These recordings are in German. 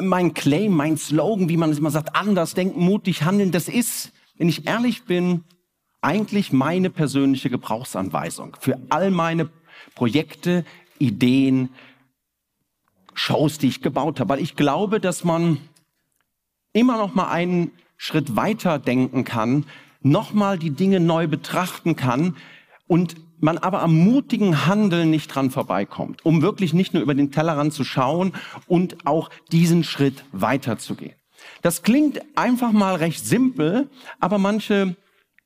mein Claim, mein Slogan, wie man es immer sagt, anders denken, mutig handeln, das ist, wenn ich ehrlich bin, eigentlich meine persönliche Gebrauchsanweisung für all meine Projekte, Ideen, Shows, die ich gebaut habe. Weil ich glaube, dass man immer noch mal einen Schritt weiter denken kann, noch mal die Dinge neu betrachten kann und man aber am mutigen Handeln nicht dran vorbeikommt, um wirklich nicht nur über den Tellerrand zu schauen und auch diesen Schritt weiterzugehen. Das klingt einfach mal recht simpel, aber manche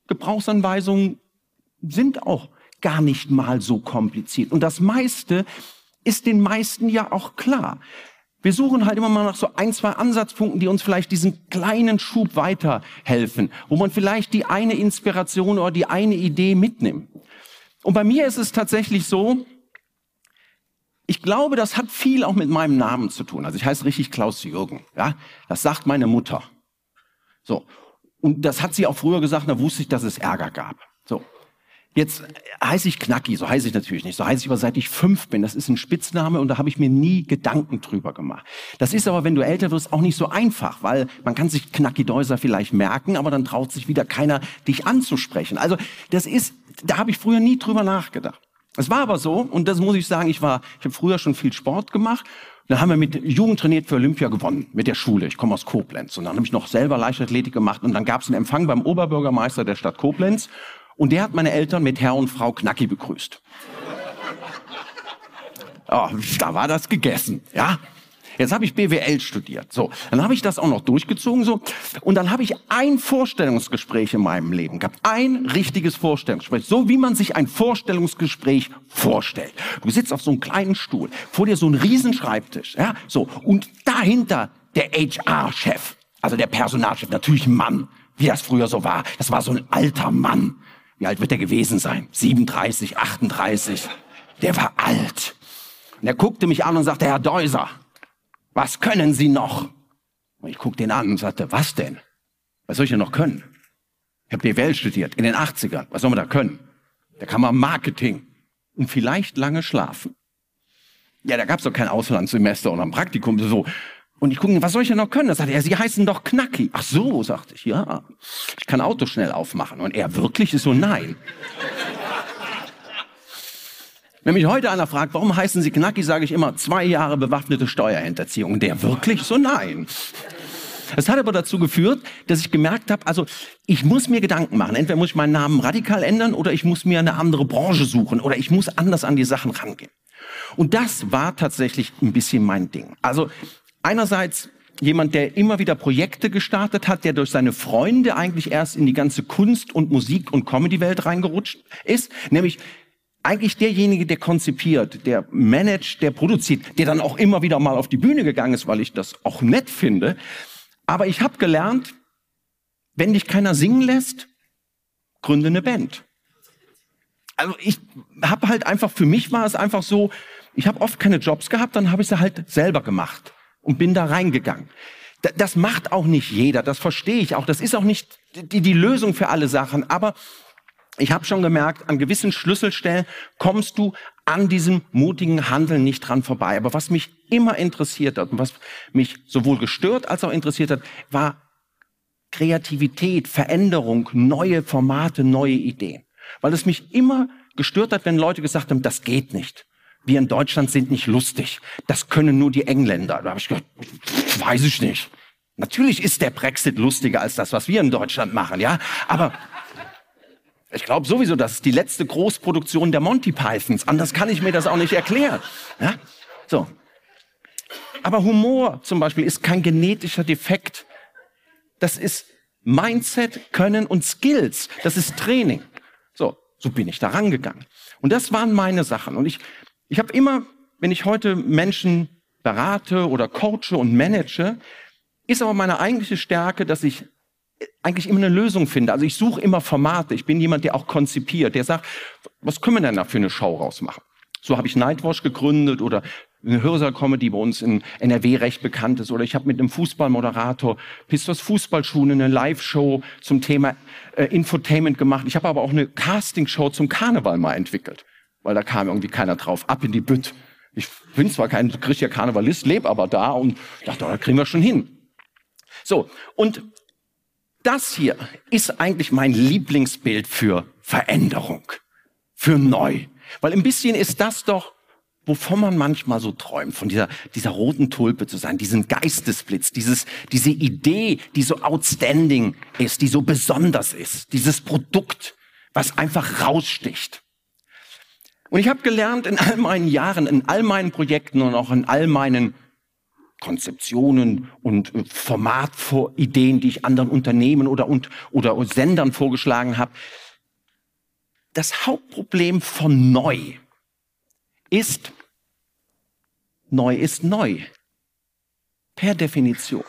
Gebrauchsanweisungen sind auch gar nicht mal so kompliziert. Und das meiste ist den meisten ja auch klar. Wir suchen halt immer mal nach so ein, zwei Ansatzpunkten, die uns vielleicht diesen kleinen Schub weiterhelfen, wo man vielleicht die eine Inspiration oder die eine Idee mitnimmt. Und bei mir ist es tatsächlich so, ich glaube, das hat viel auch mit meinem Namen zu tun. Also ich heiße richtig Klaus Jürgen. Ja, das sagt meine Mutter. So. Und das hat sie auch früher gesagt, da wusste ich, dass es Ärger gab. Jetzt heiße ich Knacki, so heiße ich natürlich nicht. So heiße ich aber seit ich fünf bin. Das ist ein Spitzname und da habe ich mir nie Gedanken drüber gemacht. Das ist aber, wenn du älter wirst, auch nicht so einfach, weil man kann sich Knacki Deuser vielleicht merken, aber dann traut sich wieder keiner, dich anzusprechen. Also das ist, da habe ich früher nie drüber nachgedacht. Es war aber so, und das muss ich sagen, ich war, ich habe früher schon viel Sport gemacht. Dann haben wir mit Jugend trainiert für Olympia gewonnen, mit der Schule. Ich komme aus Koblenz. Und dann habe ich noch selber Leichtathletik gemacht. Und dann gab es einen Empfang beim Oberbürgermeister der Stadt Koblenz. Und der hat meine Eltern mit Herr und Frau Knacki begrüßt. Oh, da war das gegessen, ja. Jetzt habe ich BWL studiert. So, dann habe ich das auch noch durchgezogen so und dann habe ich ein Vorstellungsgespräch in meinem Leben gehabt, ein richtiges Vorstellungsgespräch, so wie man sich ein Vorstellungsgespräch vorstellt. Du sitzt auf so einem kleinen Stuhl, vor dir so ein riesen Schreibtisch, ja, so und dahinter der HR-Chef, also der Personalchef, natürlich ein Mann, wie das früher so war. Das war so ein alter Mann. Wie alt wird er gewesen sein? 37, 38. Der war alt. Und er guckte mich an und sagte, Herr Deuser, was können Sie noch? Und ich guckte ihn an und sagte, was denn? Was soll ich denn noch können? Ich habe BWL studiert in den 80ern. Was soll man da können? Da kann man Marketing und vielleicht lange schlafen. Ja, da gab's doch kein Auslandssemester oder ein Praktikum. So, und ich gucke, was soll ich denn noch können? Da sagte er, Sie heißen doch Knacki. Ach so, sagte ich, ja. Ich kann Auto schnell aufmachen. Und er wirklich ist so, nein. Wenn mich heute einer fragt, warum heißen Sie Knacki, sage ich immer, zwei Jahre bewaffnete Steuerhinterziehung. Der wirklich so, nein. Das hat aber dazu geführt, dass ich gemerkt habe, also ich muss mir Gedanken machen. Entweder muss ich meinen Namen radikal ändern oder ich muss mir eine andere Branche suchen oder ich muss anders an die Sachen rangehen. Und das war tatsächlich ein bisschen mein Ding. Also einerseits jemand, der immer wieder Projekte gestartet hat, der durch seine Freunde eigentlich erst in die ganze Kunst- und Musik- und Comedy-Welt reingerutscht ist, nämlich eigentlich derjenige, der konzipiert, der managt, der produziert, der dann auch immer wieder mal auf die Bühne gegangen ist, weil ich das auch nett finde. Aber ich habe gelernt, wenn dich keiner singen lässt, gründe eine Band. Also ich habe halt einfach, für mich war es einfach so, ich habe oft keine Jobs gehabt, dann habe ich sie halt selber gemacht und bin da reingegangen. Das macht auch nicht jeder, das verstehe ich auch. Das ist auch nicht die, die Lösung für alle Sachen. Aber ich habe schon gemerkt, an gewissen Schlüsselstellen kommst du an diesem mutigen Handeln nicht dran vorbei. Aber was mich immer interessiert hat und was mich sowohl gestört als auch interessiert hat, war Kreativität, Veränderung, neue Formate, neue Ideen. Weil es mich immer gestört hat, wenn Leute gesagt haben, das geht nicht wir in Deutschland sind nicht lustig. Das können nur die Engländer. Da habe ich gedacht, weiß ich nicht. Natürlich ist der Brexit lustiger als das, was wir in Deutschland machen, ja. Aber ich glaube sowieso, das ist die letzte Großproduktion der Monty Pythons. Anders kann ich mir das auch nicht erklären. Ja? So. Aber Humor zum Beispiel ist kein genetischer Defekt. Das ist Mindset, Können und Skills. Das ist Training. So, so bin ich da rangegangen. Und das waren meine Sachen. Und ich ich habe immer, wenn ich heute Menschen berate oder coache und manage, ist aber meine eigentliche Stärke, dass ich eigentlich immer eine Lösung finde. Also ich suche immer Formate. Ich bin jemand, der auch konzipiert, der sagt, was können wir denn da für eine Show rausmachen? So habe ich Nightwash gegründet oder eine Hörsaal-Comedy bei uns in NRW recht bekannt ist. Oder ich habe mit einem Fußballmoderator Pistos Fußballschuhe eine Live-Show zum Thema äh, Infotainment gemacht. Ich habe aber auch eine Casting-Show zum Karneval mal entwickelt, weil da kam irgendwie keiner drauf. Ab in die Bütt. Ich bin zwar kein richtiger Karnevalist, lebe aber da und dachte, da kriegen wir schon hin. So, und das hier ist eigentlich mein Lieblingsbild für Veränderung, für neu. Weil ein bisschen ist das doch, wovon man manchmal so träumt, von dieser, dieser roten Tulpe zu sein, diesen Geistesblitz, dieses, diese Idee, die so outstanding ist, die so besonders ist, dieses Produkt, was einfach raussticht. Und ich habe gelernt in all meinen Jahren, in all meinen Projekten und auch in all meinen Konzeptionen und äh, Formatideen, die ich anderen Unternehmen oder, und, oder Sendern vorgeschlagen habe. Das Hauptproblem von neu ist, neu ist neu. Per Definition.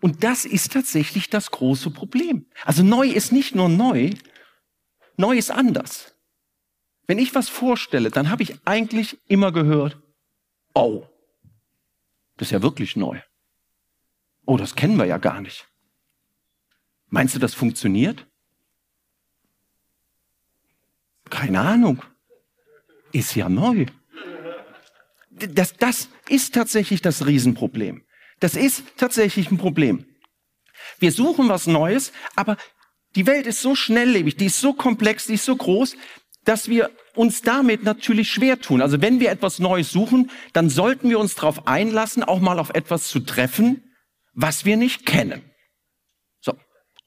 Und das ist tatsächlich das große Problem. Also neu ist nicht nur neu, neu ist anders. Wenn ich was vorstelle, dann habe ich eigentlich immer gehört, oh, das ist ja wirklich neu. Oh, das kennen wir ja gar nicht. Meinst du, das funktioniert? Keine Ahnung. Ist ja neu. Das, das ist tatsächlich das Riesenproblem. Das ist tatsächlich ein Problem. Wir suchen was Neues, aber die Welt ist so schnelllebig, die ist so komplex, die ist so groß, dass wir uns damit natürlich schwer tun. Also wenn wir etwas Neues suchen, dann sollten wir uns darauf einlassen, auch mal auf etwas zu treffen, was wir nicht kennen. So.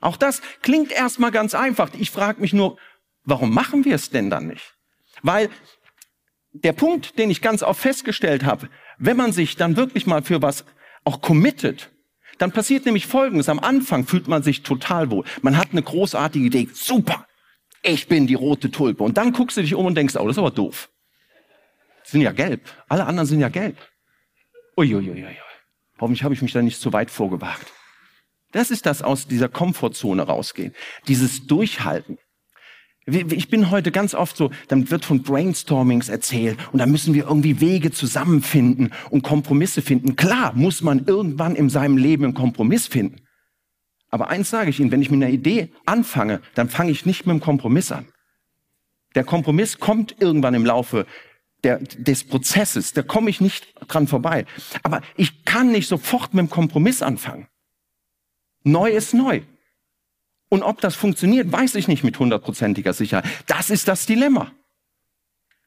Auch das klingt erstmal ganz einfach. Ich frage mich nur, warum machen wir es denn dann nicht? Weil der Punkt, den ich ganz oft festgestellt habe, wenn man sich dann wirklich mal für was auch committet, dann passiert nämlich Folgendes. Am Anfang fühlt man sich total wohl. Man hat eine großartige Idee. Super ich bin die rote Tulpe. Und dann guckst du dich um und denkst, oh, das ist aber doof. Die sind ja gelb. Alle anderen sind ja gelb. Uiuiuiui. Hoffentlich habe ich mich da nicht zu weit vorgewagt. Das ist das aus dieser Komfortzone rausgehen. Dieses Durchhalten. Ich bin heute ganz oft so, dann wird von Brainstormings erzählt und da müssen wir irgendwie Wege zusammenfinden und Kompromisse finden. Klar muss man irgendwann in seinem Leben einen Kompromiss finden. Aber eins sage ich Ihnen, wenn ich mit einer Idee anfange, dann fange ich nicht mit dem Kompromiss an. Der Kompromiss kommt irgendwann im Laufe der, des Prozesses, da komme ich nicht dran vorbei. Aber ich kann nicht sofort mit dem Kompromiss anfangen. Neu ist neu. Und ob das funktioniert, weiß ich nicht mit hundertprozentiger Sicherheit. Das ist das Dilemma.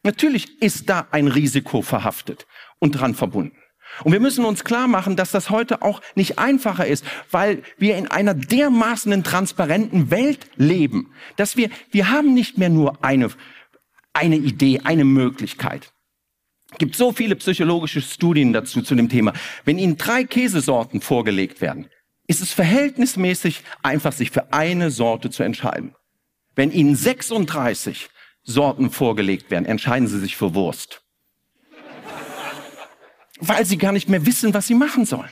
Natürlich ist da ein Risiko verhaftet und dran verbunden. Und wir müssen uns klar machen, dass das heute auch nicht einfacher ist, weil wir in einer dermaßen transparenten Welt leben, dass wir, wir haben nicht mehr nur eine, eine Idee, eine Möglichkeit. Es gibt so viele psychologische Studien dazu, zu dem Thema. Wenn Ihnen drei Käsesorten vorgelegt werden, ist es verhältnismäßig einfach, sich für eine Sorte zu entscheiden. Wenn Ihnen 36 Sorten vorgelegt werden, entscheiden Sie sich für Wurst weil sie gar nicht mehr wissen, was sie machen sollen.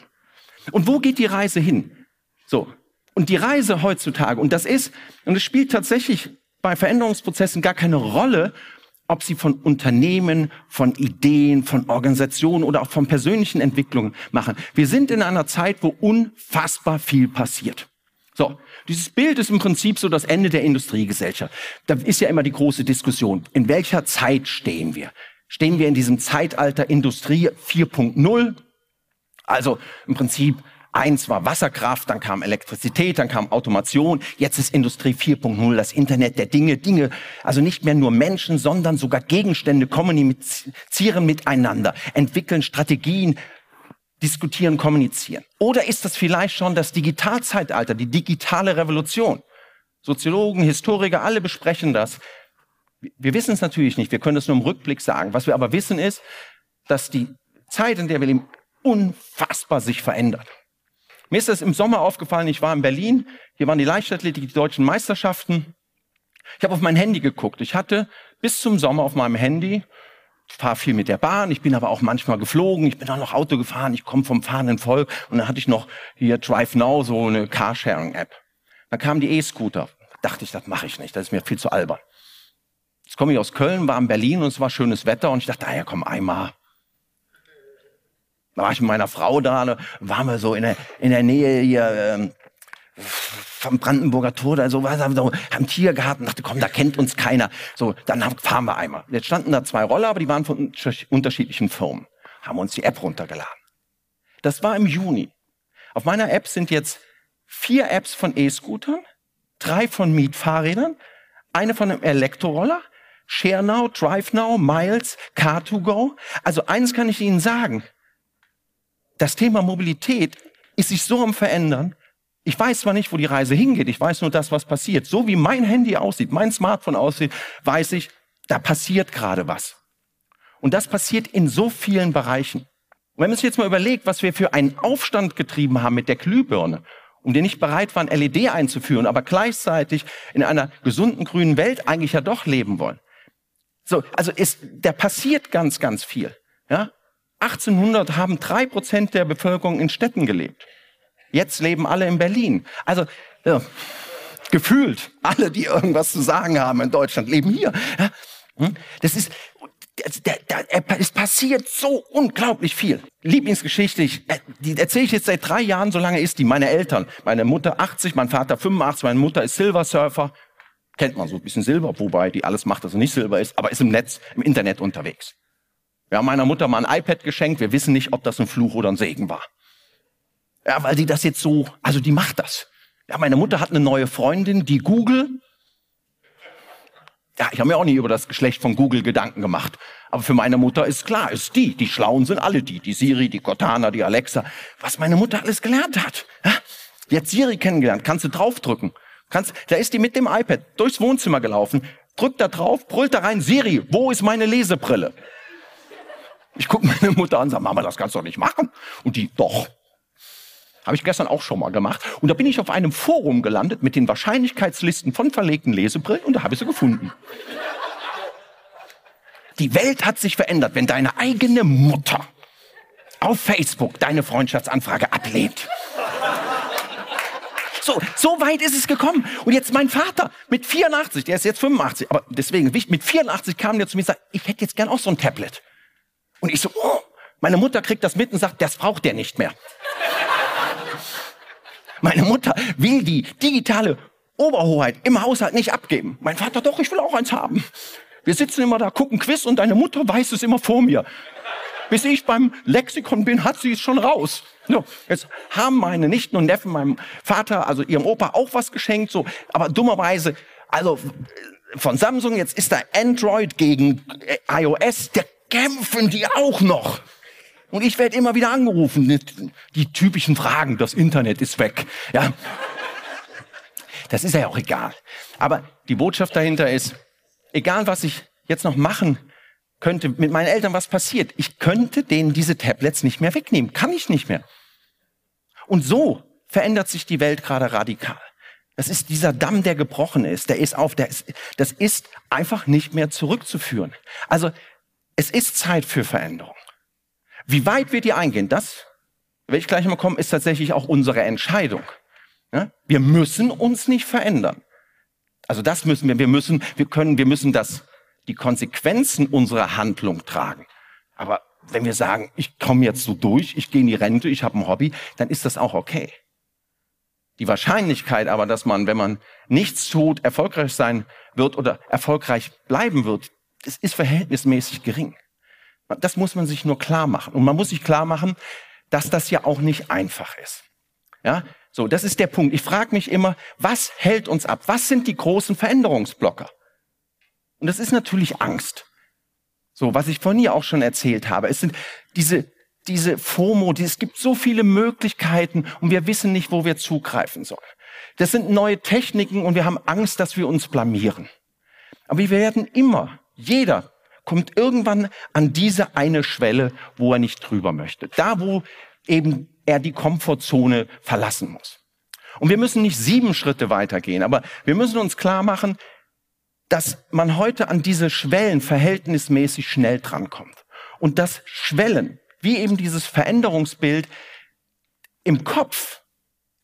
Und wo geht die Reise hin? So. Und die Reise heutzutage, und das ist, und es spielt tatsächlich bei Veränderungsprozessen gar keine Rolle, ob sie von Unternehmen, von Ideen, von Organisationen oder auch von persönlichen Entwicklungen machen. Wir sind in einer Zeit, wo unfassbar viel passiert. So, dieses Bild ist im Prinzip so das Ende der Industriegesellschaft. Da ist ja immer die große Diskussion, in welcher Zeit stehen wir? Stehen wir in diesem Zeitalter Industrie 4.0. Also im Prinzip eins war Wasserkraft, dann kam Elektrizität, dann kam Automation, jetzt ist Industrie 4.0, das Internet der Dinge, Dinge, also nicht mehr nur Menschen, sondern sogar Gegenstände kommunizieren miteinander, entwickeln Strategien, diskutieren, kommunizieren. Oder ist das vielleicht schon das Digitalzeitalter, die digitale Revolution? Soziologen, Historiker, alle besprechen das. Wir wissen es natürlich nicht, wir können es nur im Rückblick sagen. Was wir aber wissen ist, dass die Zeit, in der wir leben, unfassbar sich verändert. Mir ist das im Sommer aufgefallen, ich war in Berlin, hier waren die Leichtathletik, die deutschen Meisterschaften. Ich habe auf mein Handy geguckt. Ich hatte bis zum Sommer auf meinem Handy fahre viel mit der Bahn, ich bin aber auch manchmal geflogen, ich bin auch noch Auto gefahren, ich komme vom fahrenden Volk und dann hatte ich noch hier Drive Now, so eine Carsharing-App. Dann kamen die E-Scooter. Dachte ich, das mache ich nicht, das ist mir viel zu albern. Jetzt komme ich aus Köln, war in Berlin und es war schönes Wetter und ich dachte, ah ja, komm, einmal. Da war ich mit meiner Frau da, da waren wir so in der, in der Nähe hier ähm, vom Brandenburger Tor, da so, was, so am Tiergarten, dachte, komm, da kennt uns keiner. So, dann fahren wir einmal. Jetzt standen da zwei Roller, aber die waren von unterschiedlichen Firmen. Haben uns die App runtergeladen. Das war im Juni. Auf meiner App sind jetzt vier Apps von E-Scootern, drei von Mietfahrrädern, eine von einem Elektroroller, ShareNow, DriveNow, Miles, Car2Go. Also eins kann ich Ihnen sagen. Das Thema Mobilität ist sich so am Verändern, ich weiß zwar nicht, wo die Reise hingeht, ich weiß nur das, was passiert. So wie mein Handy aussieht, mein Smartphone aussieht, weiß ich, da passiert gerade was. Und das passiert in so vielen Bereichen. Und wenn man sich jetzt mal überlegt, was wir für einen Aufstand getrieben haben mit der Glühbirne, um die nicht bereit waren, LED einzuführen, aber gleichzeitig in einer gesunden grünen Welt eigentlich ja doch leben wollen. So, also ist, da passiert ganz, ganz viel. Ja? 1800 haben drei Prozent der Bevölkerung in Städten gelebt. Jetzt leben alle in Berlin. Also ja, gefühlt alle, die irgendwas zu sagen haben in Deutschland, leben hier. Hm? Das ist, es passiert so unglaublich viel. Lieblingsgeschichte, ich, äh, die erzähle ich jetzt seit drei Jahren, so lange ist die. Meine Eltern, meine Mutter 80, mein Vater 85, meine Mutter ist Silversurfer. Kennt man so ein bisschen Silber, wobei die alles macht, dass er nicht Silber ist, aber ist im Netz, im Internet unterwegs. Wir haben meiner Mutter mal ein iPad geschenkt. Wir wissen nicht, ob das ein Fluch oder ein Segen war. Ja, weil sie das jetzt so, also die macht das. Ja, meine Mutter hat eine neue Freundin, die Google. Ja, ich habe mir auch nie über das Geschlecht von Google Gedanken gemacht. Aber für meine Mutter ist klar, ist die. Die Schlauen sind alle die. Die Siri, die Cortana, die Alexa. Was meine Mutter alles gelernt hat. Ja? Die hat Siri kennengelernt. Kannst du draufdrücken. Kannst, da ist die mit dem iPad durchs Wohnzimmer gelaufen. Drückt da drauf, brüllt da rein, Siri, wo ist meine Lesebrille? Ich gucke meine Mutter an sage, Mama, das kannst du doch nicht machen. Und die, doch. Habe ich gestern auch schon mal gemacht. Und da bin ich auf einem Forum gelandet mit den Wahrscheinlichkeitslisten von verlegten Lesebrillen und da habe ich sie gefunden. Die Welt hat sich verändert, wenn deine eigene Mutter auf Facebook deine Freundschaftsanfrage ablehnt. So, so weit ist es gekommen. Und jetzt mein Vater mit 84, der ist jetzt 85, aber deswegen, mit 84 kam der zu mir und sagt, ich hätte jetzt gern auch so ein Tablet. Und ich so, oh, meine Mutter kriegt das mit und sagt, das braucht der nicht mehr. Meine Mutter will die digitale Oberhoheit im Haushalt nicht abgeben. Mein Vater, doch, ich will auch eins haben. Wir sitzen immer da, gucken Quiz und deine Mutter weiß es immer vor mir. Bis ich beim Lexikon bin, hat sie es schon raus. So, jetzt haben meine Nichten und Neffen meinem Vater, also ihrem Opa, auch was geschenkt, so, aber dummerweise, also von Samsung, jetzt ist da Android gegen äh, iOS, da kämpfen die auch noch. Und ich werde immer wieder angerufen. Die typischen Fragen, das Internet ist weg. Ja. Das ist ja auch egal. Aber die Botschaft dahinter ist, egal was ich jetzt noch machen könnte, mit meinen Eltern was passiert, ich könnte denen diese Tablets nicht mehr wegnehmen. Kann ich nicht mehr. Und so verändert sich die Welt gerade radikal. Das ist dieser Damm, der gebrochen ist. Der ist auf, der ist, das ist einfach nicht mehr zurückzuführen. Also, es ist Zeit für Veränderung. Wie weit wir die eingehen, das werde ich gleich mal kommen, ist tatsächlich auch unsere Entscheidung. Wir müssen uns nicht verändern. Also das müssen wir, wir müssen, wir können, wir müssen das, die Konsequenzen unserer Handlung tragen. Aber wenn wir sagen, ich komme jetzt so durch, ich gehe in die Rente, ich habe ein Hobby, dann ist das auch okay. Die Wahrscheinlichkeit aber, dass man, wenn man nichts tut, erfolgreich sein wird oder erfolgreich bleiben wird, das ist verhältnismäßig gering. Das muss man sich nur klar machen. Und man muss sich klar machen, dass das ja auch nicht einfach ist. Ja, so, das ist der Punkt. Ich frage mich immer, was hält uns ab? Was sind die großen Veränderungsblocker? Und das ist natürlich Angst. So, was ich vorhin ja auch schon erzählt habe. Es sind diese, diese FOMO, die, es gibt so viele Möglichkeiten und wir wissen nicht, wo wir zugreifen sollen. Das sind neue Techniken und wir haben Angst, dass wir uns blamieren. Aber wir werden immer, jeder kommt irgendwann an diese eine Schwelle, wo er nicht drüber möchte. Da, wo eben er die Komfortzone verlassen muss. Und wir müssen nicht sieben Schritte weitergehen, aber wir müssen uns klar machen, dass man heute an diese Schwellen verhältnismäßig schnell drankommt. Und dass Schwellen, wie eben dieses Veränderungsbild im Kopf,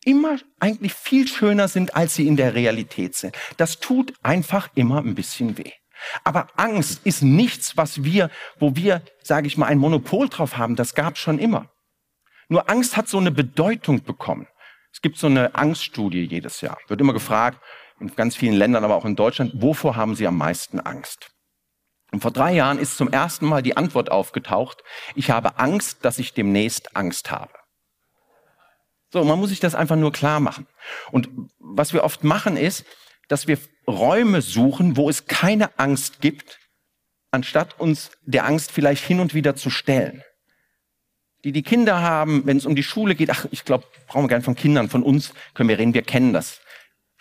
immer eigentlich viel schöner sind, als sie in der Realität sind. Das tut einfach immer ein bisschen weh. Aber Angst ist nichts, was wir, wo wir, sage ich mal, ein Monopol drauf haben. Das gab schon immer. Nur Angst hat so eine Bedeutung bekommen. Es gibt so eine Angststudie jedes Jahr. Wird immer gefragt, in ganz vielen Ländern, aber auch in Deutschland, wovor haben Sie am meisten Angst? Und vor drei Jahren ist zum ersten Mal die Antwort aufgetaucht, ich habe Angst, dass ich demnächst Angst habe. So, man muss sich das einfach nur klar machen. Und was wir oft machen ist, dass wir Räume suchen, wo es keine Angst gibt, anstatt uns der Angst vielleicht hin und wieder zu stellen. Die die Kinder haben, wenn es um die Schule geht, ach, ich glaube, brauchen wir gar von Kindern, von uns können wir reden, wir kennen das.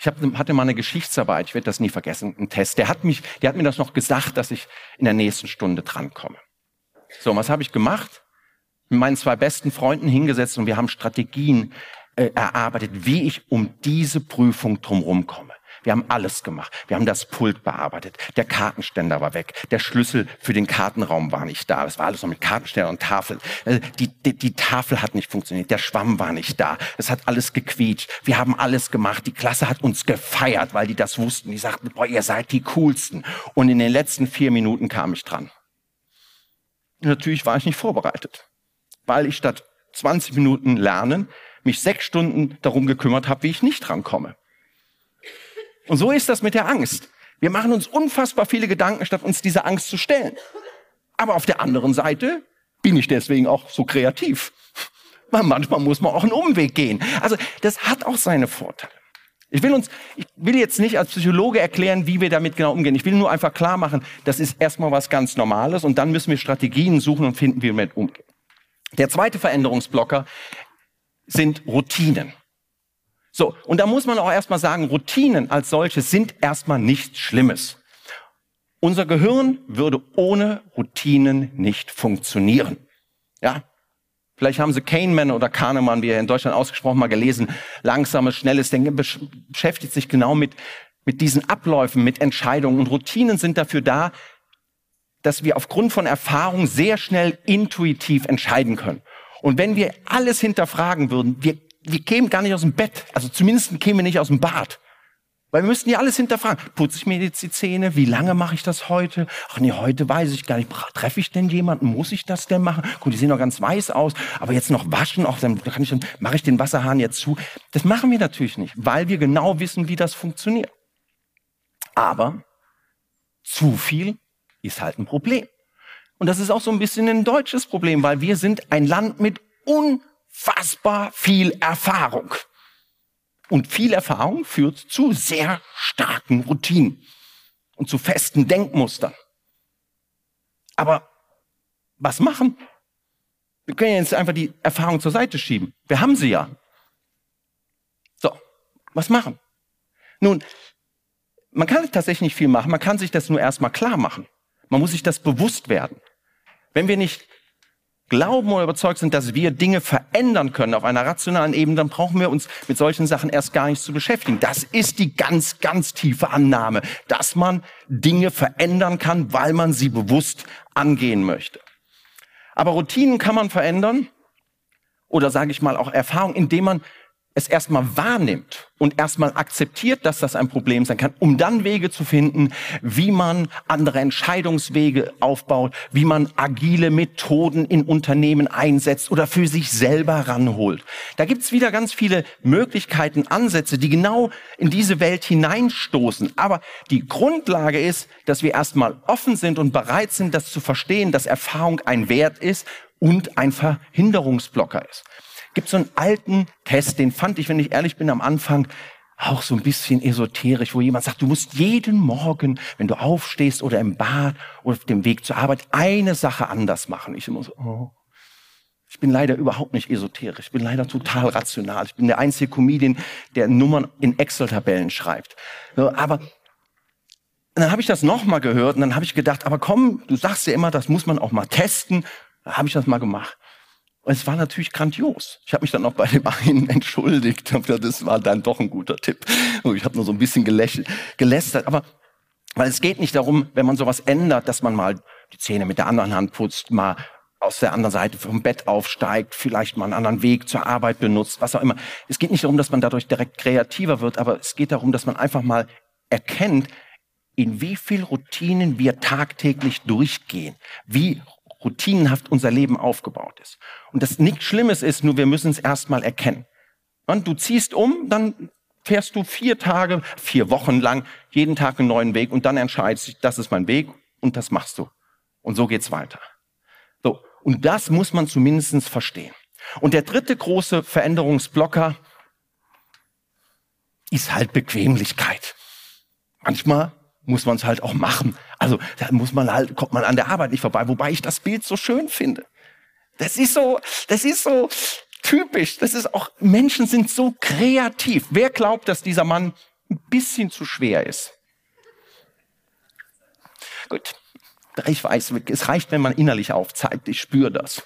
Ich hab, hatte mal eine Geschichtsarbeit, ich werde das nie vergessen, einen Test. Der hat, mich, der hat mir das noch gesagt, dass ich in der nächsten Stunde drankomme. So, was habe ich gemacht? Mit meinen zwei besten Freunden hingesetzt und wir haben Strategien äh, erarbeitet, wie ich um diese Prüfung drumherum komme. Wir haben alles gemacht. Wir haben das Pult bearbeitet. Der Kartenständer war weg. Der Schlüssel für den Kartenraum war nicht da. Es war alles noch mit Kartenständer und Tafel. Äh, die, die, die Tafel hat nicht funktioniert. Der Schwamm war nicht da. Es hat alles gequietscht. Wir haben alles gemacht. Die Klasse hat uns gefeiert, weil die das wussten. Die sagten, boah, ihr seid die coolsten. Und in den letzten vier Minuten kam ich dran. Natürlich war ich nicht vorbereitet, weil ich statt 20 Minuten lernen mich sechs Stunden darum gekümmert habe, wie ich nicht drankomme. Und so ist das mit der Angst. Wir machen uns unfassbar viele Gedanken, statt uns diese Angst zu stellen. Aber auf der anderen Seite bin ich deswegen auch so kreativ. Weil manchmal muss man auch einen Umweg gehen. Also das hat auch seine Vorteile. Ich will uns, ich will jetzt nicht als Psychologe erklären, wie wir damit genau umgehen. Ich will nur einfach klar machen, das ist erstmal was ganz Normales und dann müssen wir Strategien suchen und finden, wie wir damit umgehen. Der zweite Veränderungsblocker sind Routinen. So, und da muss man auch erstmal sagen, Routinen als solche sind erstmal nichts Schlimmes. Unser Gehirn würde ohne Routinen nicht funktionieren. Ja? Vielleicht haben Sie Kahneman oder Kahnemann, wie er in Deutschland ausgesprochen mal gelesen, langsames, schnelles Denken beschäftigt sich genau mit, mit diesen Abläufen, mit Entscheidungen. Und Routinen sind dafür da, dass wir aufgrund von Erfahrung sehr schnell intuitiv entscheiden können. Und wenn wir alles hinterfragen würden, wir wir kämen gar nicht aus dem Bett. Also zumindest kämen wir nicht aus dem Bad. Weil wir müssten ja alles hinterfragen. Putze ich mir jetzt die Zähne? Wie lange mache ich das heute? Ach nee, heute weiß ich gar nicht. Treffe ich denn jemanden? Muss ich das denn machen? Gut, die sehen doch ganz weiß aus. Aber jetzt noch waschen, auch dann kann ich dann, mache ich den Wasserhahn jetzt zu. Das machen wir natürlich nicht, weil wir genau wissen, wie das funktioniert. Aber zu viel ist halt ein Problem. Und das ist auch so ein bisschen ein deutsches Problem, weil wir sind ein Land mit un unfassbar viel Erfahrung. Und viel Erfahrung führt zu sehr starken Routinen und zu festen Denkmustern. Aber was machen? Wir können jetzt einfach die Erfahrung zur Seite schieben. Wir haben sie ja. So, was machen? Nun, man kann tatsächlich nicht viel machen. Man kann sich das nur erstmal klar machen. Man muss sich das bewusst werden. Wenn wir nicht glauben oder überzeugt sind, dass wir Dinge verändern können auf einer rationalen Ebene, dann brauchen wir uns mit solchen Sachen erst gar nicht zu beschäftigen. Das ist die ganz, ganz tiefe Annahme, dass man Dinge verändern kann, weil man sie bewusst angehen möchte. Aber Routinen kann man verändern oder sage ich mal auch Erfahrung, indem man es erstmal wahrnimmt und erstmal akzeptiert, dass das ein Problem sein kann, um dann Wege zu finden, wie man andere Entscheidungswege aufbaut, wie man agile Methoden in Unternehmen einsetzt oder für sich selber ranholt. Da gibt's wieder ganz viele Möglichkeiten, Ansätze, die genau in diese Welt hineinstoßen. Aber die Grundlage ist, dass wir erstmal offen sind und bereit sind, das zu verstehen, dass Erfahrung ein Wert ist und ein Verhinderungsblocker ist gibt so einen alten Test, den fand ich, wenn ich ehrlich bin, am Anfang auch so ein bisschen esoterisch, wo jemand sagt, du musst jeden Morgen, wenn du aufstehst oder im Bad oder auf dem Weg zur Arbeit, eine Sache anders machen. Ich immer so, oh. Ich bin leider überhaupt nicht esoterisch. Ich bin leider total rational. Ich bin der einzige Comedian, der Nummern in Excel-Tabellen schreibt. Aber dann habe ich das nochmal gehört und dann habe ich gedacht, aber komm, du sagst ja immer, das muss man auch mal testen. Da habe ich das mal gemacht. Und es war natürlich grandios. Ich habe mich dann auch bei dem einen entschuldigt. Das war dann doch ein guter Tipp. Ich habe nur so ein bisschen gelästert. Aber Weil es geht nicht darum, wenn man sowas ändert, dass man mal die Zähne mit der anderen Hand putzt, mal aus der anderen Seite vom Bett aufsteigt, vielleicht mal einen anderen Weg zur Arbeit benutzt, was auch immer. Es geht nicht darum, dass man dadurch direkt kreativer wird, aber es geht darum, dass man einfach mal erkennt, in wie viel Routinen wir tagtäglich durchgehen, wie routinenhaft unser Leben aufgebaut ist. Und das nichts Schlimmes ist, nur wir müssen es erstmal erkennen. Und du ziehst um, dann fährst du vier Tage, vier Wochen lang jeden Tag einen neuen Weg und dann entscheidest du, das ist mein Weg und das machst du. Und so geht's weiter. So. Und das muss man zumindest verstehen. Und der dritte große Veränderungsblocker ist halt Bequemlichkeit. Manchmal muss man es halt auch machen. Also da muss man halt, kommt man an der Arbeit nicht vorbei, wobei ich das Bild so schön finde. Das ist so, das ist so typisch. Das ist auch, Menschen sind so kreativ. Wer glaubt, dass dieser Mann ein bisschen zu schwer ist? Gut. Ich weiß, es reicht, wenn man innerlich aufzeigt. Ich spüre das.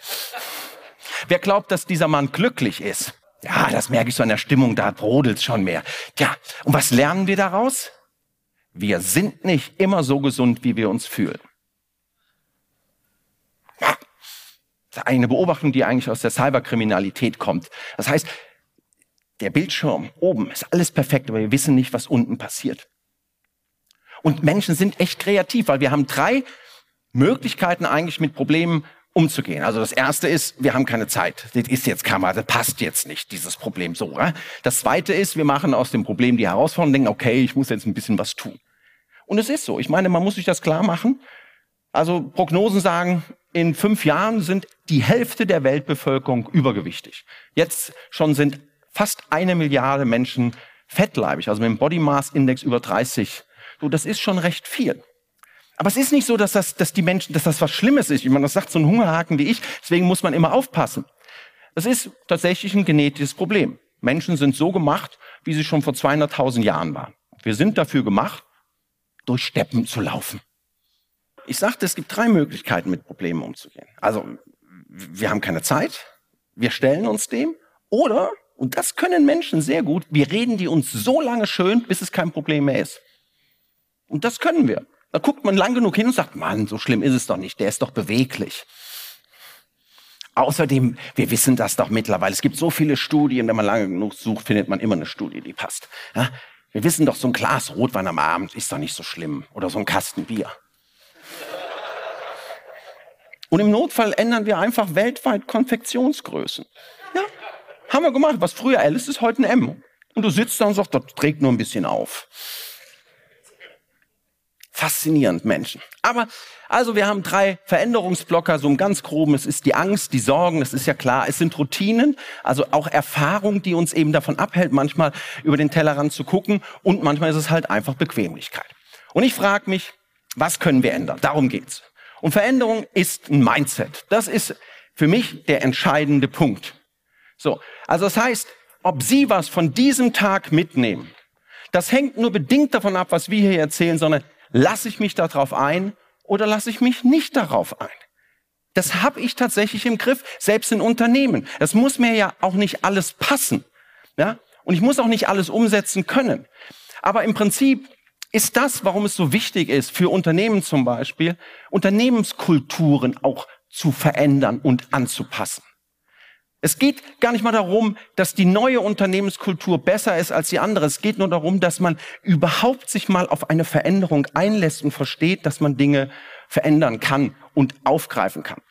Wer glaubt, dass dieser Mann glücklich ist? Ja, das merke ich so an der Stimmung, da brodelt schon mehr. Ja, und was lernen wir daraus? Wir sind nicht immer so gesund, wie wir uns fühlen. Das ist eine Beobachtung, die eigentlich aus der Cyberkriminalität kommt. Das heißt, der Bildschirm oben ist alles perfekt, aber wir wissen nicht, was unten passiert. Und Menschen sind echt kreativ, weil wir haben drei Möglichkeiten eigentlich mit Problemen umzugehen. Also das erste ist, wir haben keine Zeit. Das ist jetzt Kamera, das passt jetzt nicht, dieses Problem so. Oder? Das zweite ist, wir machen aus dem Problem die Herausforderung denken, okay, ich muss jetzt ein bisschen was tun. Und es ist so. Ich meine, man muss sich das klar machen. Also Prognosen sagen, in fünf Jahren sind die Hälfte der Weltbevölkerung übergewichtig. Jetzt schon sind fast eine Milliarde Menschen fettleibig, also mit dem Body Mass Index über 30. So, das ist schon recht viel. Aber es ist nicht so, dass das, dass die Menschen, dass das was Schlimmes ist. Ich meine, das sagt so ein Hungerhaken wie ich. Deswegen muss man immer aufpassen. Das ist tatsächlich ein genetisches Problem. Menschen sind so gemacht, wie sie schon vor 200.000 Jahren waren. Wir sind dafür gemacht, durch Steppen zu laufen. Ich sagte, es gibt drei Möglichkeiten, mit Problemen umzugehen. Also, wir haben keine Zeit, wir stellen uns dem, oder, und das können Menschen sehr gut, wir reden die uns so lange schön, bis es kein Problem mehr ist. Und das können wir. Da guckt man lang genug hin und sagt, Mann, so schlimm ist es doch nicht, der ist doch beweglich. Außerdem, wir wissen das doch mittlerweile. Es gibt so viele Studien, wenn man lange genug sucht, findet man immer eine Studie, die passt. Ja? Wir wissen doch, so ein Glas Rotwein am Abend ist doch nicht so schlimm. Oder so ein Kasten Bier. Und im Notfall ändern wir einfach weltweit Konfektionsgrößen. Ja, haben wir gemacht. Was früher L ist, ist heute ein M. Und du sitzt da und sagst, das trägt nur ein bisschen auf. Faszinierend, Menschen. Aber also wir haben drei Veränderungsblocker, so im ganz groben. Es ist die Angst, die Sorgen, das ist ja klar. Es sind Routinen, also auch Erfahrung, die uns eben davon abhält, manchmal über den Tellerrand zu gucken. Und manchmal ist es halt einfach Bequemlichkeit. Und ich frage mich, was können wir ändern? Darum geht's. Und Veränderung ist ein Mindset. Das ist für mich der entscheidende Punkt. So. Also das heißt, ob Sie was von diesem Tag mitnehmen, das hängt nur bedingt davon ab, was wir hier erzählen, sondern lasse ich mich darauf ein oder lasse ich mich nicht darauf ein? Das habe ich tatsächlich im Griff, selbst in Unternehmen. Es muss mir ja auch nicht alles passen. Ja? Und ich muss auch nicht alles umsetzen können. Aber im Prinzip ist das, warum es so wichtig ist, für Unternehmen zum Beispiel, Unternehmenskulturen auch zu verändern und anzupassen. Es geht gar nicht mal darum, dass die neue Unternehmenskultur besser ist als die andere. Es geht nur darum, dass man überhaupt sich mal auf eine Veränderung einlässt und versteht, dass man Dinge verändern kann und aufgreifen kann.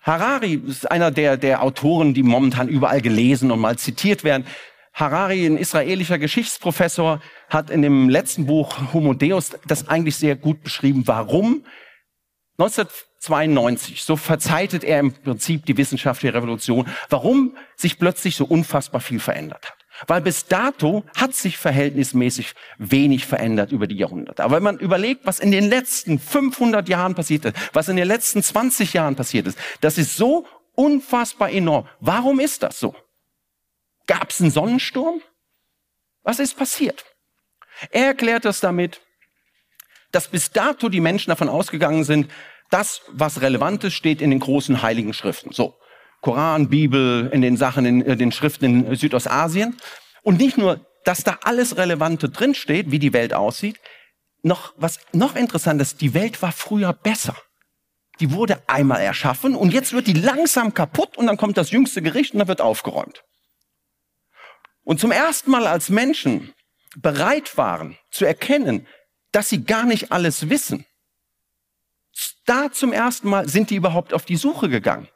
Harari ist einer der, der Autoren, die momentan überall gelesen und mal zitiert werden. Harari, ein israelischer Geschichtsprofessor, hat in dem letzten Buch Homo Deus das eigentlich sehr gut beschrieben, warum 1992, so verzeichnet er im Prinzip die wissenschaftliche Revolution, warum sich plötzlich so unfassbar viel verändert hat. Weil bis dato hat sich verhältnismäßig wenig verändert über die Jahrhunderte. Aber wenn man überlegt, was in den letzten 500 Jahren passiert ist, was in den letzten 20 Jahren passiert ist, das ist so unfassbar enorm. Warum ist das so? Gab es einen Sonnensturm? Was ist passiert? Er erklärt das damit, dass bis dato die Menschen davon ausgegangen sind, das, was relevant ist, steht in den großen heiligen Schriften. So, Koran, Bibel, in den Sachen, in, in den Schriften in Südostasien. Und nicht nur, dass da alles Relevante drinsteht, wie die Welt aussieht, noch was noch interessantes, die Welt war früher besser. Die wurde einmal erschaffen und jetzt wird die langsam kaputt und dann kommt das jüngste Gericht und dann wird aufgeräumt. Und zum ersten Mal als Menschen bereit waren zu erkennen, dass sie gar nicht alles wissen, da zum ersten Mal sind die überhaupt auf die Suche gegangen.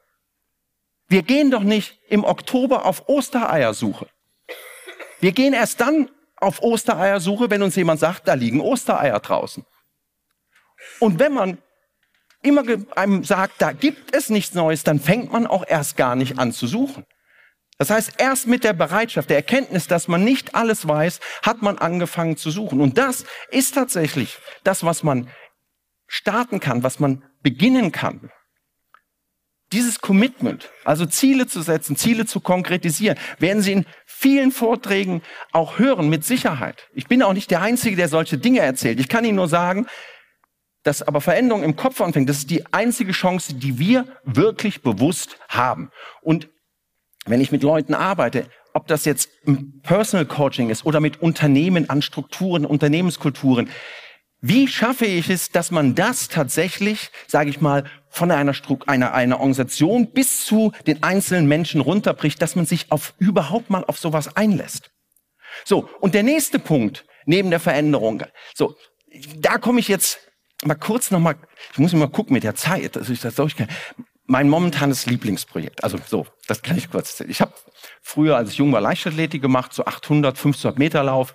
Wir gehen doch nicht im Oktober auf Ostereiersuche. Wir gehen erst dann auf Ostereiersuche, wenn uns jemand sagt, da liegen Ostereier draußen. Und wenn man immer einem sagt, da gibt es nichts Neues, dann fängt man auch erst gar nicht an zu suchen. Das heißt, erst mit der Bereitschaft, der Erkenntnis, dass man nicht alles weiß, hat man angefangen zu suchen. Und das ist tatsächlich das, was man starten kann, was man beginnen kann. Dieses Commitment, also Ziele zu setzen, Ziele zu konkretisieren, werden Sie in vielen Vorträgen auch hören, mit Sicherheit. Ich bin auch nicht der Einzige, der solche Dinge erzählt. Ich kann Ihnen nur sagen, dass aber Veränderung im Kopf anfängt, das ist die einzige Chance, die wir wirklich bewusst haben. Und wenn ich mit Leuten arbeite, ob das jetzt Personal Coaching ist oder mit Unternehmen an Strukturen, Unternehmenskulturen, wie schaffe ich es, dass man das tatsächlich, sage ich mal, von einer, einer, einer Organisation bis zu den einzelnen Menschen runterbricht, dass man sich auf überhaupt mal auf sowas einlässt? So, und der nächste Punkt neben der Veränderung, so, da komme ich jetzt mal kurz noch mal, ich muss mal gucken mit der Zeit, dass ich das durchkenne. Mein momentanes Lieblingsprojekt, also so, das kann ich kurz erzählen. Ich habe früher, als ich jung war, Leichtathletik gemacht, so 800, 500 Meter Lauf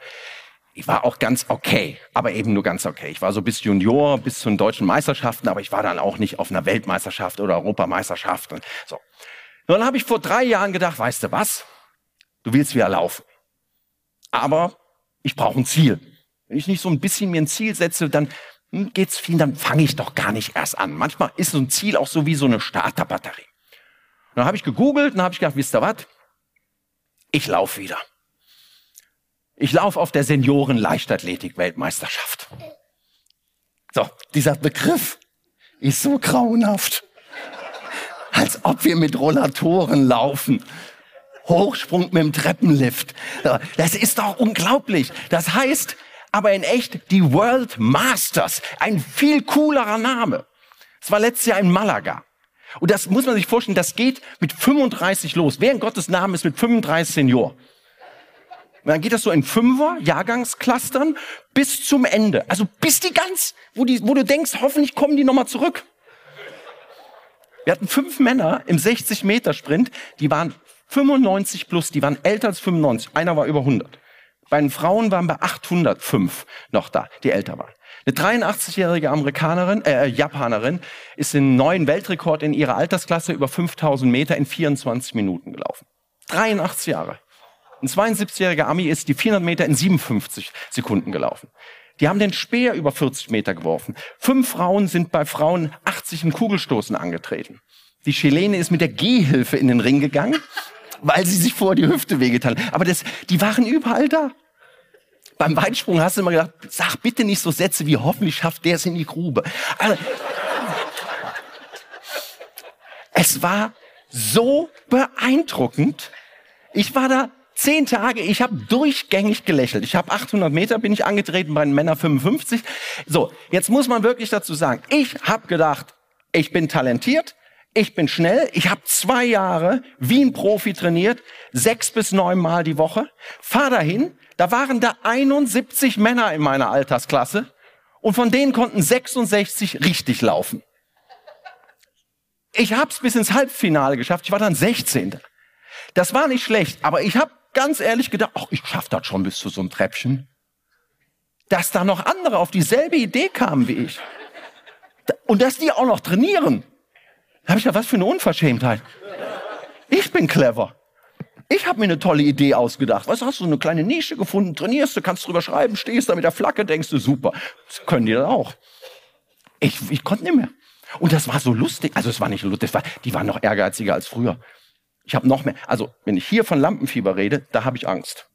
ich war auch ganz okay, aber eben nur ganz okay. Ich war so bis Junior, bis zu den deutschen Meisterschaften, aber ich war dann auch nicht auf einer Weltmeisterschaft oder Europameisterschaft und so. Und dann habe ich vor drei Jahren gedacht, weißt du was? Du willst wieder laufen. Aber ich brauche ein Ziel. Wenn ich nicht so ein bisschen mir ein Ziel setze, dann hm, geht's viel, dann fange ich doch gar nicht erst an. Manchmal ist so ein Ziel auch so wie so eine Starterbatterie. Und dann habe ich gegoogelt und habe ich gedacht, wisst ihr was? Ich laufe wieder. Ich laufe auf der Senioren-Leichtathletik-Weltmeisterschaft. So, dieser Begriff ist so grauenhaft. Als ob wir mit Rollatoren laufen. Hochsprung mit dem Treppenlift. Das ist doch unglaublich. Das heißt aber in echt die World Masters. Ein viel coolerer Name. Es war letztes Jahr in Malaga. Und das muss man sich vorstellen, das geht mit 35 los. Wer in Gottes Namen ist mit 35 Senior? Und dann geht das so in Fünfer, Jahrgangsclustern, bis zum Ende. Also bis die ganz, wo, die, wo du denkst, hoffentlich kommen die nochmal zurück. Wir hatten fünf Männer im 60-Meter-Sprint, die waren 95 plus, die waren älter als 95. Einer war über 100. Bei den Frauen waren wir 805 noch da, die älter waren. Eine 83-jährige Amerikanerin, äh, Japanerin ist den neuen Weltrekord in ihrer Altersklasse über 5000 Meter in 24 Minuten gelaufen. 83 Jahre. Ein 72-jähriger Ami ist die 400 Meter in 57 Sekunden gelaufen. Die haben den Speer über 40 Meter geworfen. Fünf Frauen sind bei Frauen 80 im Kugelstoßen angetreten. Die Chilene ist mit der Gehhilfe in den Ring gegangen, weil sie sich vor die Hüfte wehgetan hat. Aber das, die waren überall da. Beim Weitsprung hast du immer gedacht, sag bitte nicht so Sätze wie hoffentlich schafft der es in die Grube. Also, es war so beeindruckend. Ich war da Zehn Tage, ich habe durchgängig gelächelt. Ich habe 800 Meter, bin ich angetreten bei den Männern 55. So, jetzt muss man wirklich dazu sagen, ich habe gedacht, ich bin talentiert, ich bin schnell, ich habe zwei Jahre wie ein Profi trainiert, sechs bis neun Mal die Woche. Fahr dahin, da waren da 71 Männer in meiner Altersklasse und von denen konnten 66 richtig laufen. Ich habe es bis ins Halbfinale geschafft, ich war dann 16. Das war nicht schlecht, aber ich habe ganz ehrlich gedacht, ach, ich schaff das schon bis zu so einem Treppchen. Dass da noch andere auf dieselbe Idee kamen wie ich. Und dass die auch noch trainieren. Da habe ich ja was für eine Unverschämtheit. Ich bin clever. Ich habe mir eine tolle Idee ausgedacht. Was hast du, eine kleine Nische gefunden, trainierst du, kannst drüber schreiben, stehst da mit der Flagge, denkst du, super. Das können die dann auch. Ich, ich konnte nicht mehr. Und das war so lustig. Also es war nicht lustig, war, die waren noch ehrgeiziger als früher. Ich habe noch mehr. Also, wenn ich hier von Lampenfieber rede, da habe ich Angst.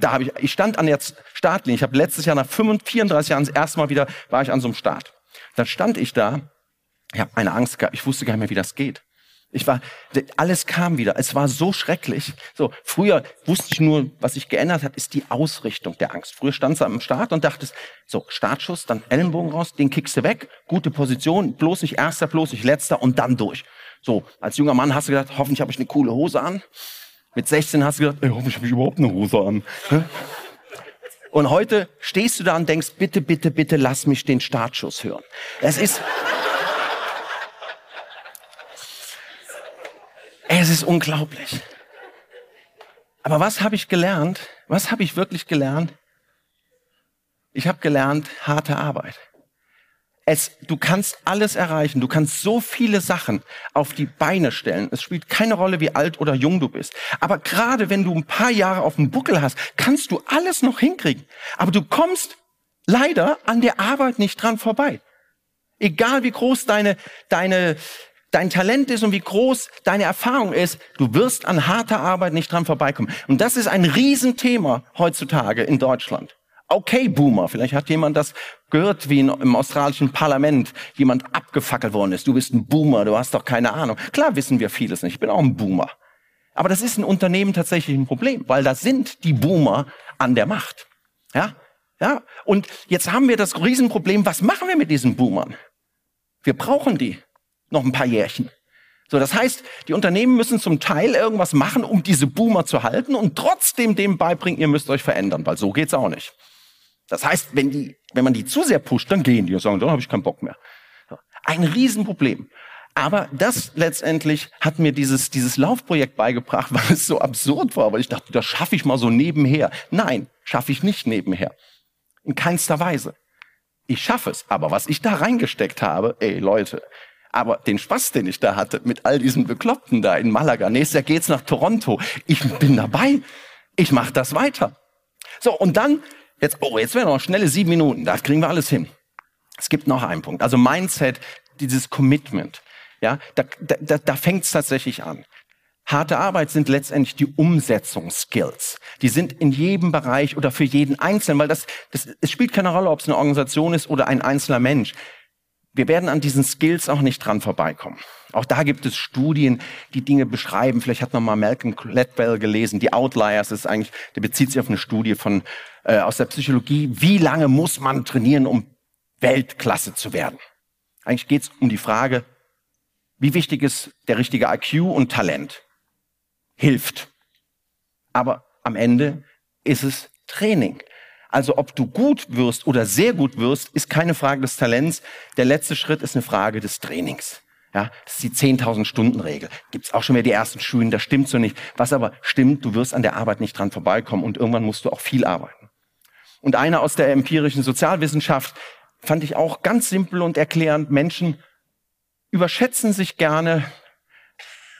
Da habe ich, ich stand an der Startlinie. Ich habe letztes Jahr nach 34 Jahren das erste Mal wieder, war ich an so einem Start. Dann stand ich da. Ich habe eine Angst gehabt. Ich wusste gar nicht mehr, wie das geht. Ich war, alles kam wieder. Es war so schrecklich. So, früher wusste ich nur, was sich geändert hat, ist die Ausrichtung der Angst. Früher standst du am Start und dachtest, so, Startschuss, dann Ellenbogen raus, den kickst du weg, gute Position, bloß nicht erster, bloß nicht letzter und dann durch. So, als junger Mann hast du gedacht, hoffentlich habe ich eine coole Hose an. Mit 16 hast du gedacht, ey, hoffentlich habe ich überhaupt eine Hose an. Und heute stehst du da und denkst, bitte, bitte, bitte lass mich den Startschuss hören. Es ist, Es ist unglaublich. Aber was habe ich gelernt? Was habe ich wirklich gelernt? Ich habe gelernt, harte Arbeit. Es, du kannst alles erreichen. Du kannst so viele Sachen auf die Beine stellen. Es spielt keine Rolle, wie alt oder jung du bist. Aber gerade wenn du ein paar Jahre auf dem Buckel hast, kannst du alles noch hinkriegen. Aber du kommst leider an der Arbeit nicht dran vorbei. Egal wie groß deine, deine dein Talent ist und wie groß deine Erfahrung ist, du wirst an harter Arbeit nicht dran vorbeikommen. Und das ist ein Riesenthema heutzutage in Deutschland. Okay, Boomer. Vielleicht hat jemand das gehört, wie im australischen Parlament jemand abgefackelt worden ist. Du bist ein Boomer, du hast doch keine Ahnung. Klar wissen wir vieles nicht. Ich bin auch ein Boomer. Aber das ist in Unternehmen tatsächlich ein Problem, weil da sind die Boomer an der Macht. Ja? Ja? Und jetzt haben wir das Riesenproblem, was machen wir mit diesen Boomern? Wir brauchen die noch ein paar Jährchen. So, das heißt, die Unternehmen müssen zum Teil irgendwas machen, um diese Boomer zu halten und trotzdem dem beibringen, ihr müsst euch verändern, weil so geht's auch nicht. Das heißt, wenn die, wenn man die zu sehr pusht, dann gehen die und sagen, dann habe ich keinen Bock mehr. Ein Riesenproblem. Aber das letztendlich hat mir dieses, dieses Laufprojekt beigebracht, weil es so absurd war, weil ich dachte, das schaffe ich mal so nebenher. Nein, schaffe ich nicht nebenher. In keinster Weise. Ich schaffe es, aber was ich da reingesteckt habe, ey Leute, aber den Spaß, den ich da hatte mit all diesen Bekloppten da in Malaga, nächstes Jahr geht's nach Toronto. Ich bin dabei. Ich mache das weiter. So, und dann, jetzt, oh, jetzt werden noch schnelle sieben Minuten. Da kriegen wir alles hin. Es gibt noch einen Punkt. Also Mindset, dieses Commitment. Ja, da, da, da fängt es tatsächlich an. Harte Arbeit sind letztendlich die Umsetzungsskills. Die sind in jedem Bereich oder für jeden Einzelnen, weil das, das es spielt keine Rolle, ob es eine Organisation ist oder ein einzelner Mensch wir werden an diesen Skills auch nicht dran vorbeikommen. Auch da gibt es Studien, die Dinge beschreiben. Vielleicht hat man mal Malcolm Gladwell gelesen. Die Outliers ist eigentlich, der bezieht sich auf eine Studie von äh, aus der Psychologie. Wie lange muss man trainieren, um Weltklasse zu werden? Eigentlich geht es um die Frage, wie wichtig ist der richtige IQ und Talent? Hilft. Aber am Ende ist es Training. Also ob du gut wirst oder sehr gut wirst, ist keine Frage des Talents. Der letzte Schritt ist eine Frage des Trainings. Ja, das ist die 10.000 Stunden Regel. Gibt's auch schon wieder die ersten Schulen, das stimmt so nicht. Was aber stimmt, du wirst an der Arbeit nicht dran vorbeikommen und irgendwann musst du auch viel arbeiten. Und einer aus der empirischen Sozialwissenschaft fand ich auch ganz simpel und erklärend. Menschen überschätzen sich gerne,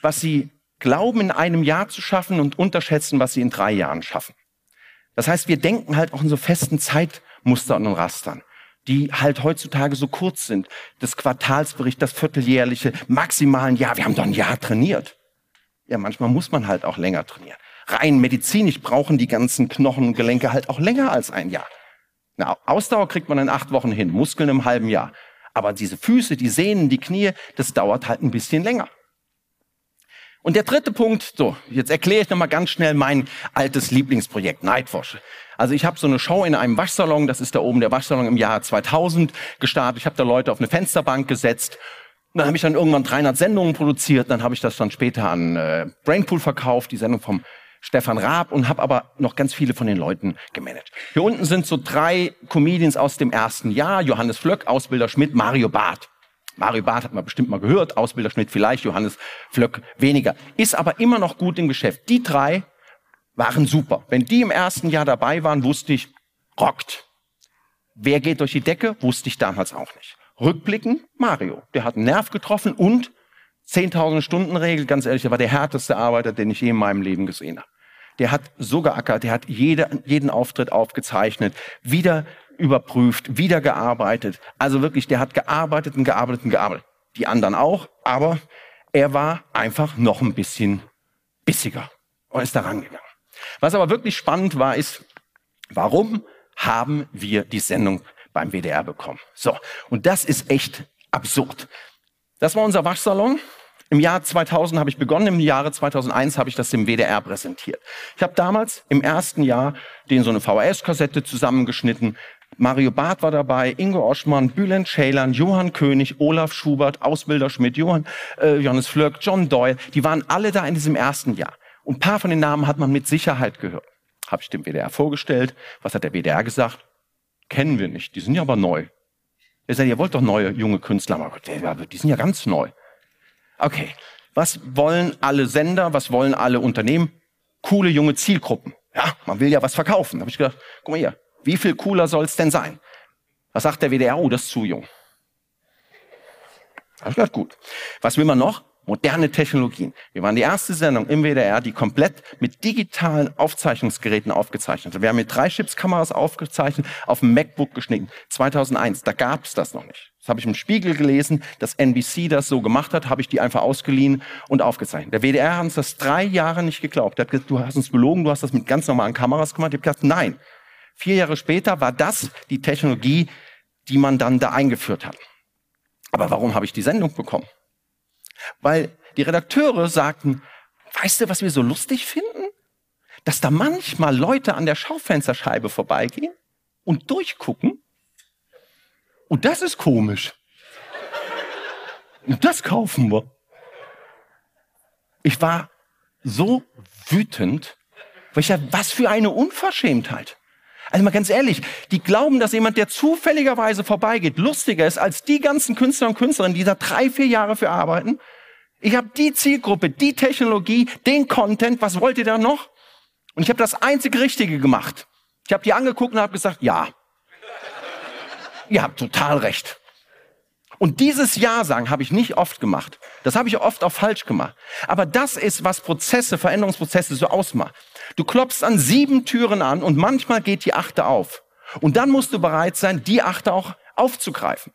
was sie glauben in einem Jahr zu schaffen und unterschätzen, was sie in drei Jahren schaffen. Das heißt, wir denken halt auch in so festen Zeitmustern und Rastern, die halt heutzutage so kurz sind. Das Quartalsbericht, das vierteljährliche, maximalen Jahr. Wir haben doch ein Jahr trainiert. Ja, manchmal muss man halt auch länger trainieren. Rein medizinisch brauchen die ganzen Knochen und Gelenke halt auch länger als ein Jahr. Na, Ausdauer kriegt man in acht Wochen hin, Muskeln im halben Jahr. Aber diese Füße, die Sehnen, die Knie, das dauert halt ein bisschen länger. Und der dritte Punkt, so, jetzt erkläre ich nochmal ganz schnell mein altes Lieblingsprojekt, Nightwash. Also ich habe so eine Show in einem Waschsalon, das ist da oben der Waschsalon im Jahr 2000 gestartet. Ich habe da Leute auf eine Fensterbank gesetzt. Dann habe ich dann irgendwann 300 Sendungen produziert. Dann habe ich das dann später an äh, Brainpool verkauft, die Sendung vom Stefan Raab und habe aber noch ganz viele von den Leuten gemanagt. Hier unten sind so drei Comedians aus dem ersten Jahr. Johannes Flöck, Ausbilder Schmidt, Mario Barth. Mario Barth hat man bestimmt mal gehört, Ausbilderschmidt vielleicht, Johannes Flöck weniger. Ist aber immer noch gut im Geschäft. Die drei waren super. Wenn die im ersten Jahr dabei waren, wusste ich, rockt. Wer geht durch die Decke, wusste ich damals auch nicht. Rückblicken, Mario. Der hat einen Nerv getroffen und 10.000 Stunden Regel, ganz ehrlich, der war der härteste Arbeiter, den ich je in meinem Leben gesehen habe. Der hat so geackert, der hat jede, jeden Auftritt aufgezeichnet, wieder überprüft, wieder gearbeitet. Also wirklich, der hat gearbeitet und gearbeitet und gearbeitet. Die anderen auch, aber er war einfach noch ein bisschen bissiger und ist da rangegangen. Was aber wirklich spannend war, ist, warum haben wir die Sendung beim WDR bekommen? So, und das ist echt absurd. Das war unser Waschsalon Im Jahr 2000 habe ich begonnen, im Jahre 2001 habe ich das dem WDR präsentiert. Ich habe damals im ersten Jahr den so eine VHS-Kassette zusammengeschnitten. Mario Barth war dabei, Ingo Oschmann, Bülent Ceylan, Johann König, Olaf Schubert, Ausbilder Schmidt, Johann, äh, Johannes Flöck, John Doyle. Die waren alle da in diesem ersten Jahr. Und ein paar von den Namen hat man mit Sicherheit gehört. Habe ich dem WDR vorgestellt. Was hat der WDR gesagt? Kennen wir nicht. Die sind ja aber neu. Er sagt, ihr wollt doch neue junge Künstler. Aber die sind ja ganz neu. Okay. Was wollen alle Sender? Was wollen alle Unternehmen? Coole junge Zielgruppen. Ja, man will ja was verkaufen. Da habe ich gedacht, guck mal hier, wie viel cooler soll es denn sein? Was sagt der WDR? Oh, das ist zu jung. Da habe ich gedacht, gut. Was will man noch? Moderne Technologien. Wir waren die erste Sendung im WDR, die komplett mit digitalen Aufzeichnungsgeräten aufgezeichnet hat. Wir haben mit drei Chipskameras aufgezeichnet, auf dem MacBook geschnitten. 2001, da gab es das noch nicht. Das habe ich im Spiegel gelesen, dass NBC das so gemacht hat, habe ich die einfach ausgeliehen und aufgezeichnet. Der WDR hat uns das drei Jahre nicht geglaubt. Er hat gesagt, du hast uns belogen, du hast das mit ganz normalen Kameras gemacht. Ich habe gesagt, nein. Vier Jahre später war das die Technologie, die man dann da eingeführt hat. Aber warum habe ich die Sendung bekommen? Weil die Redakteure sagten, weißt du, was wir so lustig finden? Dass da manchmal Leute an der Schaufensterscheibe vorbeigehen und durchgucken. Und das ist komisch. Und das kaufen wir. Ich war so wütend, weil ich ja, was für eine Unverschämtheit. Also mal ganz ehrlich, die glauben, dass jemand, der zufälligerweise vorbeigeht, lustiger ist als die ganzen Künstler und Künstlerinnen, die da drei, vier Jahre für arbeiten. Ich habe die Zielgruppe, die Technologie, den Content. Was wollt ihr da noch? Und ich habe das einzig Richtige gemacht. Ich habe die angeguckt und habe gesagt, ja. ihr habt total recht. Und dieses Ja sagen habe ich nicht oft gemacht. Das habe ich oft auch falsch gemacht. Aber das ist, was Prozesse, Veränderungsprozesse so ausmacht. Du klopfst an sieben Türen an und manchmal geht die achte auf. Und dann musst du bereit sein, die achte auch aufzugreifen.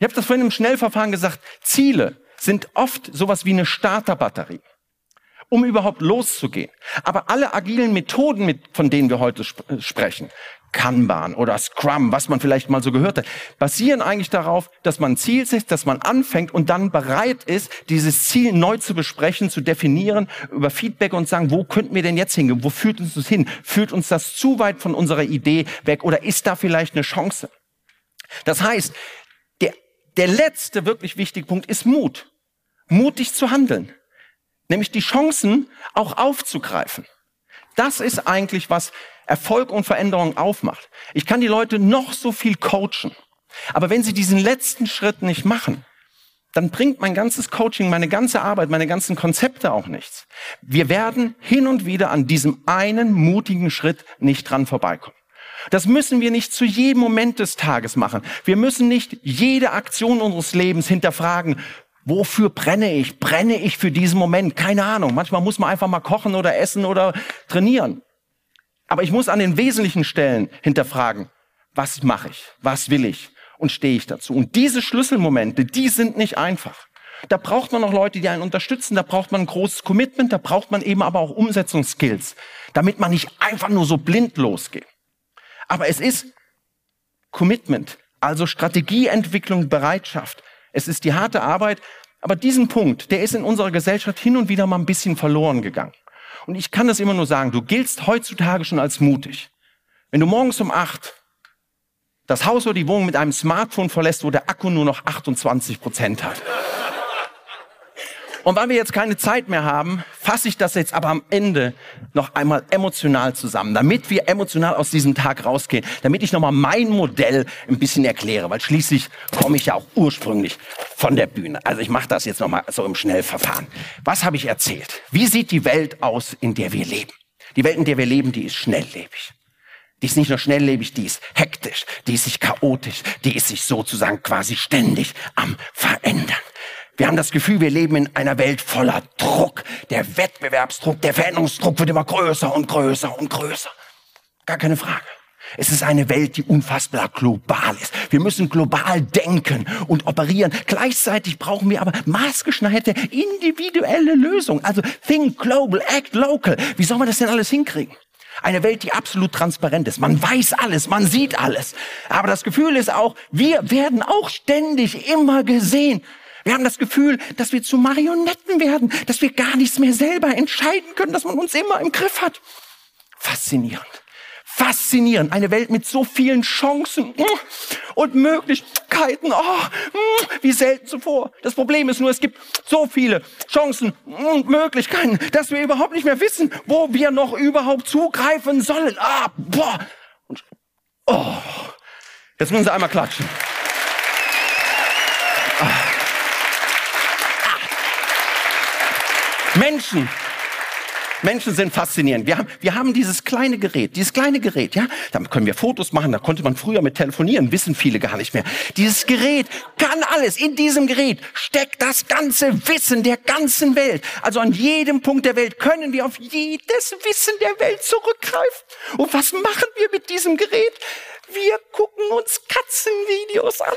Ich habe das vorhin im Schnellverfahren gesagt. Ziele sind oft sowas wie eine Starterbatterie, um überhaupt loszugehen. Aber alle agilen Methoden, mit, von denen wir heute sp äh, sprechen, Kanban oder Scrum, was man vielleicht mal so gehört hat, basieren eigentlich darauf, dass man ein Ziel setzt, dass man anfängt und dann bereit ist, dieses Ziel neu zu besprechen, zu definieren, über Feedback und sagen, wo könnten wir denn jetzt hingehen? Wo führt uns das hin? Führt uns das zu weit von unserer Idee weg oder ist da vielleicht eine Chance? Das heißt, der letzte wirklich wichtige Punkt ist Mut. Mutig zu handeln. Nämlich die Chancen auch aufzugreifen. Das ist eigentlich, was Erfolg und Veränderung aufmacht. Ich kann die Leute noch so viel coachen. Aber wenn sie diesen letzten Schritt nicht machen, dann bringt mein ganzes Coaching, meine ganze Arbeit, meine ganzen Konzepte auch nichts. Wir werden hin und wieder an diesem einen mutigen Schritt nicht dran vorbeikommen. Das müssen wir nicht zu jedem Moment des Tages machen. Wir müssen nicht jede Aktion unseres Lebens hinterfragen. Wofür brenne ich? Brenne ich für diesen Moment? Keine Ahnung. Manchmal muss man einfach mal kochen oder essen oder trainieren. Aber ich muss an den wesentlichen Stellen hinterfragen, was mache ich? Was will ich? Und stehe ich dazu? Und diese Schlüsselmomente, die sind nicht einfach. Da braucht man noch Leute, die einen unterstützen, da braucht man ein großes Commitment, da braucht man eben aber auch Umsetzungsskills, damit man nicht einfach nur so blind losgeht. Aber es ist Commitment, also Strategieentwicklung, Bereitschaft. Es ist die harte Arbeit. Aber diesen Punkt, der ist in unserer Gesellschaft hin und wieder mal ein bisschen verloren gegangen. Und ich kann das immer nur sagen, du giltst heutzutage schon als mutig. Wenn du morgens um acht das Haus oder die Wohnung mit einem Smartphone verlässt, wo der Akku nur noch 28 Prozent hat. Und weil wir jetzt keine Zeit mehr haben, fasse ich das jetzt aber am Ende noch einmal emotional zusammen, damit wir emotional aus diesem Tag rausgehen, damit ich nochmal mein Modell ein bisschen erkläre, weil schließlich komme ich ja auch ursprünglich von der Bühne. Also ich mache das jetzt nochmal so im Schnellverfahren. Was habe ich erzählt? Wie sieht die Welt aus, in der wir leben? Die Welt, in der wir leben, die ist schnelllebig. Die ist nicht nur schnelllebig, die ist hektisch, die ist sich chaotisch, die ist sich sozusagen quasi ständig am Verändern. Wir haben das Gefühl, wir leben in einer Welt voller Druck. Der Wettbewerbsdruck, der Veränderungsdruck wird immer größer und größer und größer. Gar keine Frage. Es ist eine Welt, die unfassbar global ist. Wir müssen global denken und operieren. Gleichzeitig brauchen wir aber maßgeschneiderte individuelle Lösungen. Also think global, act local. Wie soll man das denn alles hinkriegen? Eine Welt, die absolut transparent ist. Man weiß alles, man sieht alles. Aber das Gefühl ist auch, wir werden auch ständig immer gesehen. Wir haben das Gefühl, dass wir zu Marionetten werden, dass wir gar nichts mehr selber entscheiden können, dass man uns immer im Griff hat. Faszinierend. Faszinierend. Eine Welt mit so vielen Chancen und Möglichkeiten. Oh, wie selten zuvor. Das Problem ist nur, es gibt so viele Chancen und Möglichkeiten, dass wir überhaupt nicht mehr wissen, wo wir noch überhaupt zugreifen sollen. Ah, boah. Oh. Jetzt müssen Sie einmal klatschen. Menschen Menschen sind faszinierend. Wir haben, wir haben dieses kleine Gerät, dieses kleine Gerät, ja. Damit können wir Fotos machen. Da konnte man früher mit telefonieren, wissen viele gar nicht mehr. Dieses Gerät kann alles. In diesem Gerät steckt das ganze Wissen der ganzen Welt. Also an jedem Punkt der Welt können wir auf jedes Wissen der Welt zurückgreifen. Und was machen wir mit diesem Gerät? Wir gucken uns Katzenvideos an.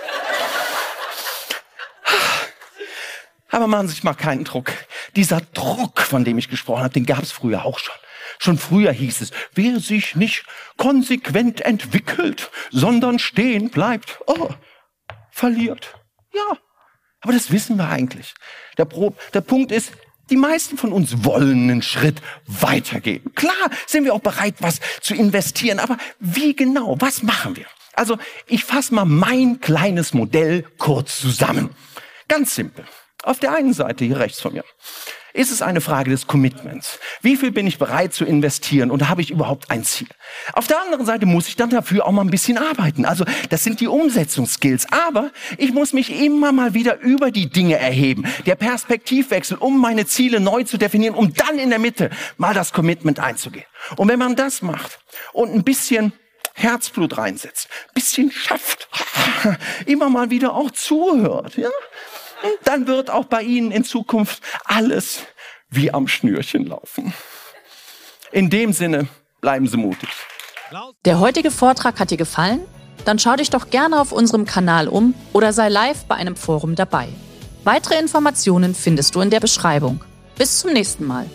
Aber machen Sie sich mal keinen Druck. Dieser Druck, von dem ich gesprochen habe, den gab es früher auch schon. Schon früher hieß es, wer sich nicht konsequent entwickelt, sondern stehen bleibt, oh, verliert. Ja, aber das wissen wir eigentlich. Der, Pro der Punkt ist, die meisten von uns wollen einen Schritt weitergehen. Klar sind wir auch bereit, was zu investieren, aber wie genau? Was machen wir? Also ich fasse mal mein kleines Modell kurz zusammen. Ganz simpel. Auf der einen Seite, hier rechts von mir, ist es eine Frage des Commitments. Wie viel bin ich bereit zu investieren und habe ich überhaupt ein Ziel? Auf der anderen Seite muss ich dann dafür auch mal ein bisschen arbeiten. Also das sind die Umsetzungsskills. Aber ich muss mich immer mal wieder über die Dinge erheben. Der Perspektivwechsel, um meine Ziele neu zu definieren, um dann in der Mitte mal das Commitment einzugehen. Und wenn man das macht und ein bisschen Herzblut reinsetzt, ein bisschen schafft, immer mal wieder auch zuhört, ja, dann wird auch bei Ihnen in Zukunft alles wie am Schnürchen laufen. In dem Sinne, bleiben Sie mutig. Der heutige Vortrag hat dir gefallen? Dann schau dich doch gerne auf unserem Kanal um oder sei live bei einem Forum dabei. Weitere Informationen findest du in der Beschreibung. Bis zum nächsten Mal.